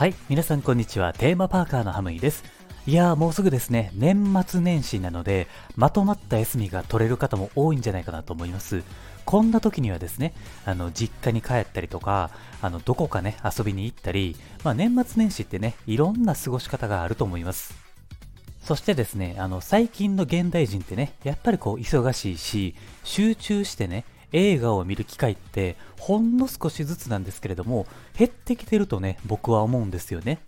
はい、皆さんこんにちは。テーマパーカーのハムイです。いやーもうすぐですね、年末年始なので、まとまった休みが取れる方も多いんじゃないかなと思います。こんな時にはですね、あの、実家に帰ったりとか、あの、どこかね、遊びに行ったり、まあ年末年始ってね、いろんな過ごし方があると思います。そしてですね、あの、最近の現代人ってね、やっぱりこう、忙しいし、集中してね、映画を見る機会って、ほんの少しずつなんですけれども、減ってきてるとね、僕は思うんですよね。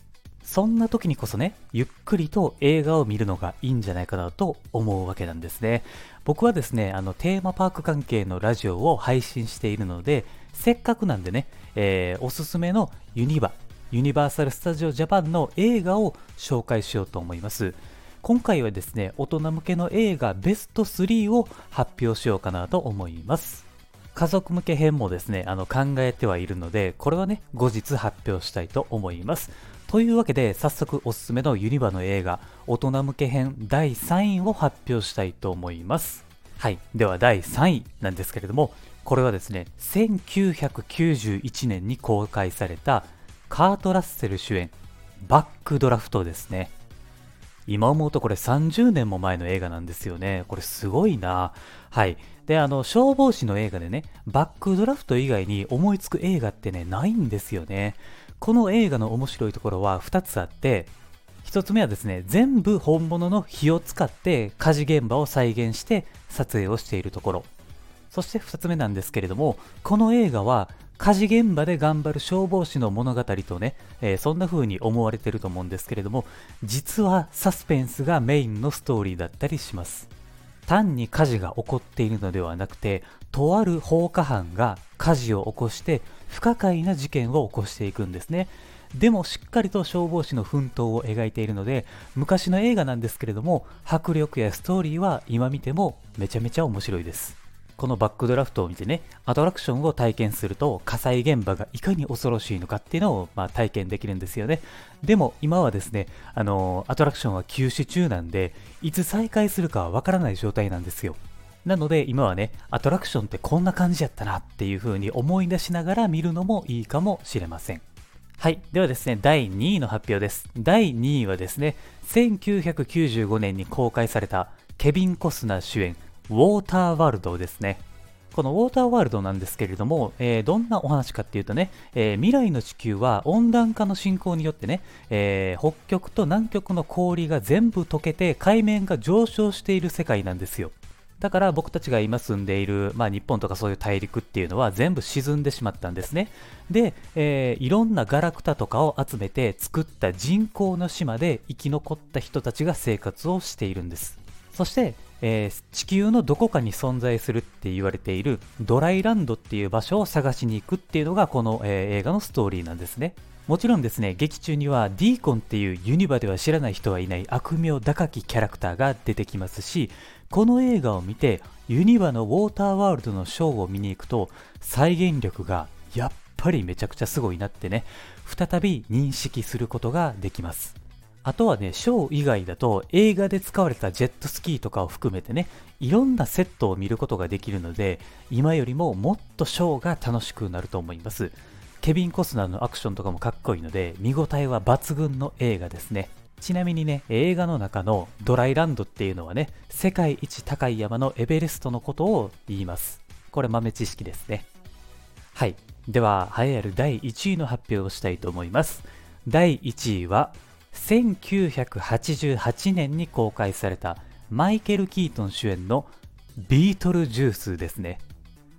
そんな時にこそね、ゆっくりと映画を見るのがいいんじゃないかなと思うわけなんですね。僕はですね、あの、テーマパーク関係のラジオを配信しているので、せっかくなんでね、えーおすすめのユニバ、ユニバーサル・スタジオ・ジャパンの映画を紹介しようと思います。今回はですね、大人向けの映画ベスト3を発表しようかなと思います。家族向け編もですね、あの考えてはいるので、これはね、後日発表したいと思います。というわけで、早速おすすめのユニバの映画、大人向け編第3位を発表したいと思います。はい。では第3位なんですけれども、これはですね、1991年に公開されたカート・ラッセル主演、バックドラフトですね。今思うとこれ30年も前の映画なんですよね。これすごいな。はい。で、あの、消防士の映画でね、バックドラフト以外に思いつく映画ってね、ないんですよね。この映画の面白いところは2つあって、1つ目はですね、全部本物の火を使って火事現場を再現して撮影をしているところ。そして2つ目なんですけれども、この映画は火事現場で頑張る消防士の物語とね、えーそんな風に思われてると思うんですけれども、実はサスペンスがメインのストーリーだったりします。単に火事が起こっているのではなくて、とある放火犯が火事を起こして不可解な事件を起こしていくんですね。でもしっかりと消防士の奮闘を描いているので、昔の映画なんですけれども、迫力やストーリーは今見てもめちゃめちゃ面白いです。このバックドラフトを見てね、アトラクションを体験すると火災現場がいかに恐ろしいのかっていうのを、まあ、体験できるんですよね。でも今はですね、あのーアトラクションは休止中なんで、いつ再開するかはわからない状態なんですよ。なので今はね、アトラクションってこんな感じやったなっていう風に思い出しながら見るのもいいかもしれません。はい。ではですね、第2位の発表です。第2位はですね、1995年に公開されたケビン・コスナー主演、ウォーターワールドですね。このウォーターワールドなんですけれども、えーどんなお話かっていうとね、えー未来の地球は温暖化の進行によってね、えー北極と南極の氷が全部溶けて海面が上昇している世界なんですよ。だから僕たちが今住んでいる、まあ、日本とかそういう大陸っていうのは全部沈んでしまったんですね。で、えーいろんなガラクタとかを集めて作った人工の島で生き残った人たちが生活をしているんです。そして、えー地球のどこかに存在するって言われているドライランドっていう場所を探しに行くっていうのがこの、えー映画のストーリーなんですね。もちろんですね、劇中にはディーコンっていうユニバでは知らない人はいない悪名高きキャラクターが出てきますし、この映画を見てユニバのウォーターワールドのショーを見に行くと再現力がやっぱりめちゃくちゃすごいなってね、再び認識することができます。あとはね、ショー以外だと映画で使われたジェットスキーとかを含めてね、いろんなセットを見ることができるので、今よりももっとショーが楽しくなると思います。ケビン・コスナーのアクションとかもかっこいいので、見応えは抜群の映画ですね。ちなみにね、映画の中のドライランドっていうのはね、世界一高い山のエベレストのことを言います。これ豆知識ですね。はい。では、栄えある第1位の発表をしたいと思います。第1位は、1988年に公開されたマイケル・キートン主演のビートルジュースですね。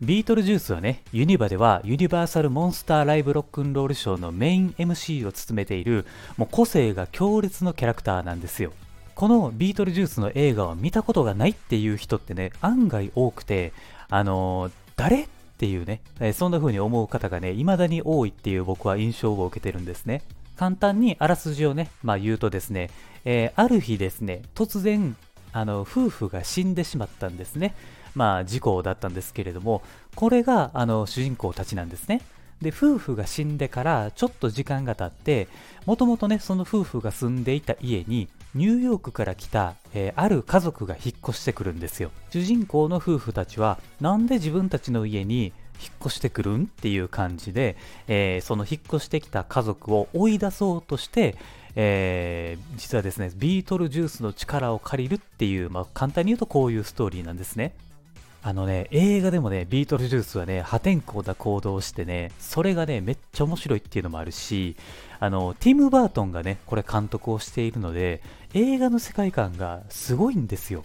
ビートルジュースはね、ユニバではユニバーサル・モンスター・ライブ・ロックンロールショーのメイン MC を務めている、もう個性が強烈のキャラクターなんですよ。このビートルジュースの映画を見たことがないっていう人ってね、案外多くて、あのー誰？っていうね、そんな風に思う方がね、未だに多いっていう僕は印象を受けてるんですね。簡単にあらすじをね、まあ言うとですね、えーある日ですね、突然、あの、夫婦が死んでしまったんですね。まあ事故だったんですけれども、これが、あの、主人公たちなんですね。で、夫婦が死んでからちょっと時間が経って、もともとね、その夫婦が住んでいた家に、ニューヨークから来た、えーある家族が引っ越してくるんですよ。主人公の夫婦たちは、なんで自分たちの家に引っ越してくるんっていう感じで、えー、その引っ越してきた家族を追い出そうとして、えー、実はですね、ビートルジュースの力を借りるっていう、まあ、簡単に言うとこういうストーリーなんですね。あのね、映画でもね、ビートルジュースはね、破天荒な行動をしてね、それがね、めっちゃ面白いっていうのもあるし、あの、ティム・バートンがね、これ監督をしているので、映画の世界観がすごいんですよ。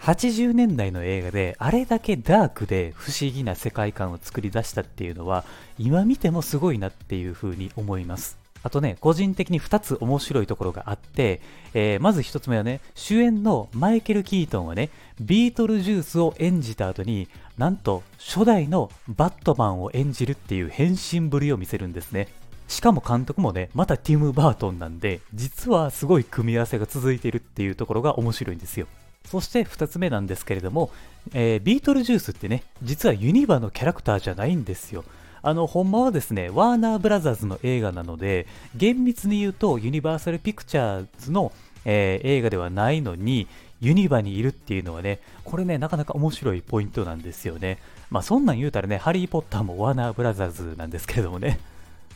80年代の映画であれだけダークで不思議な世界観を作り出したっていうのは今見てもすごいなっていう風に思いますあとね、個人的に2つ面白いところがあって、えー、まず1つ目はね、主演のマイケル・キートンはね、ビートルジュースを演じた後に、なんと初代のバットマンを演じるっていう変身ぶりを見せるんですね。しかも監督もね、またティム・バートンなんで、実はすごい組み合わせが続いているっていうところが面白いんですよ。そして2つ目なんですけれども、えー、ビートルジュースってね、実はユニバのキャラクターじゃないんですよ。あの、ほんまはですね、ワーナーブラザーズの映画なので、厳密に言うとユニバーサルピクチャーズの、えー、映画ではないのに、ユニバにいるっていうのはね、これね、なかなか面白いポイントなんですよね。まあそんなん言うたらね、ハリー・ポッターもワーナーブラザーズなんですけれどもね。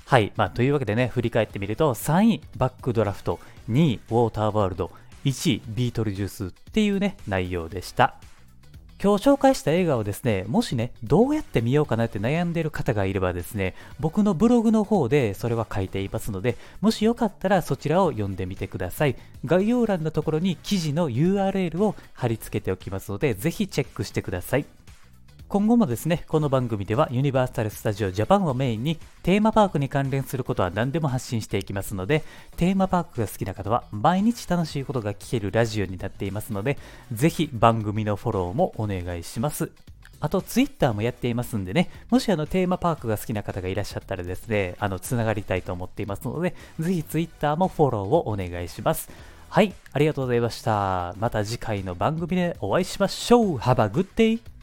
はい。まあというわけでね、振り返ってみると、3位、バックドラフト、2位、ウォーターワールド、1位、ビートルジュースっていうね、内容でした。今日紹介した映画をですね、もしね、どうやって見ようかなって悩んでる方がいればですね、僕のブログの方でそれは書いていますので、もしよかったらそちらを読んでみてください。概要欄のところに記事の URL を貼り付けておきますので、是非チェックしてください。今後もですね、この番組ではユニバーサル・スタジオ・ジャパンをメインにテーマパークに関連することは何でも発信していきますので、テーマパークが好きな方は毎日楽しいことが聞けるラジオになっていますので、ぜひ番組のフォローもお願いします。あと、ツイッターもやっていますんでね、もしあのテーマパークが好きな方がいらっしゃったらですね、あの、つながりたいと思っていますので、ぜひツイッターもフォローをお願いします。はい、ありがとうございました。また次回の番組でお会いしましょう。Have a good day!